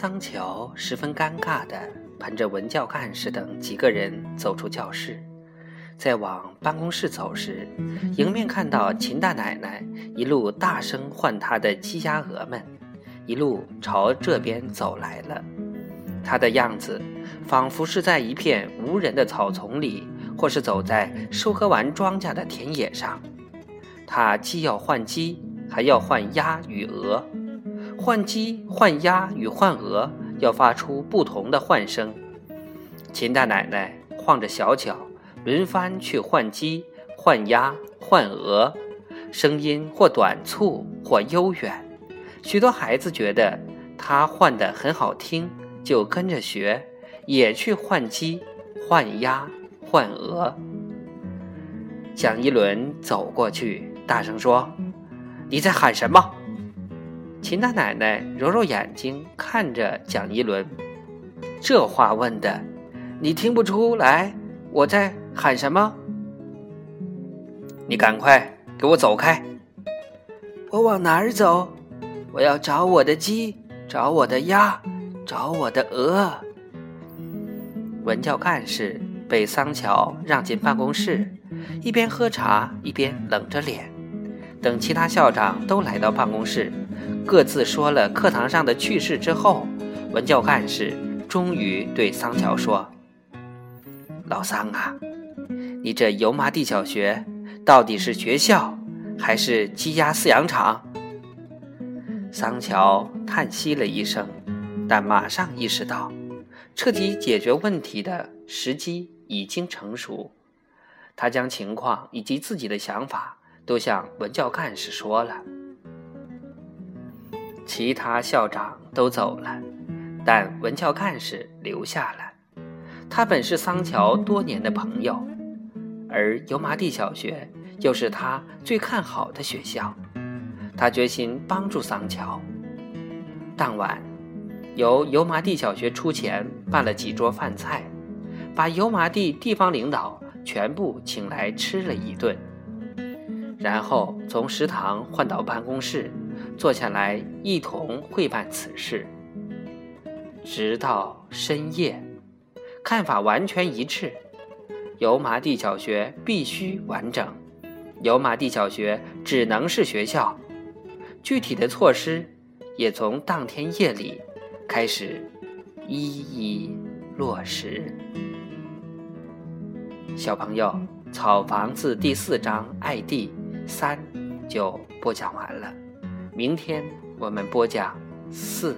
桑乔十分尴尬地陪着文教干事等几个人走出教室，在往办公室走时，迎面看到秦大奶奶一路大声唤她的鸡鸭鹅们，一路朝这边走来了。她的样子仿佛是在一片无人的草丛里，或是走在收割完庄稼的田野上。她既要换鸡，还要换鸭与鹅。换鸡、换鸭与换鹅要发出不同的唤声。秦大奶奶晃着小脚，轮番去换鸡、换鸭、换鹅，声音或短促，或悠远。许多孩子觉得她唤得很好听，就跟着学，也去换鸡、换鸭、换鹅。蒋一轮走过去，大声说：“你在喊什么？”秦大奶奶揉揉眼睛，看着蒋一轮，这话问的，你听不出来我在喊什么？你赶快给我走开！我往哪儿走？我要找我的鸡，找我的鸭，找我的鹅。文教干事被桑乔让进办公室，一边喝茶一边冷着脸，等其他校长都来到办公室。各自说了课堂上的趣事之后，文教干事终于对桑乔说：“老桑啊，你这油麻地小学到底是学校还是鸡鸭饲养场？”桑乔叹息了一声，但马上意识到，彻底解决问题的时机已经成熟。他将情况以及自己的想法都向文教干事说了。其他校长都走了，但文教干事留下了。他本是桑乔多年的朋友，而油麻地小学又是他最看好的学校。他决心帮助桑乔。当晚，由油麻地小学出钱办了几桌饭菜，把油麻地地方领导全部请来吃了一顿，然后从食堂换到办公室。坐下来一同会办此事，直到深夜，看法完全一致。油麻地小学必须完整，油麻地小学只能是学校。具体的措施也从当天夜里开始一一落实。小朋友，《草房子》第四章“爱地三”就播讲完了。明天我们播讲四。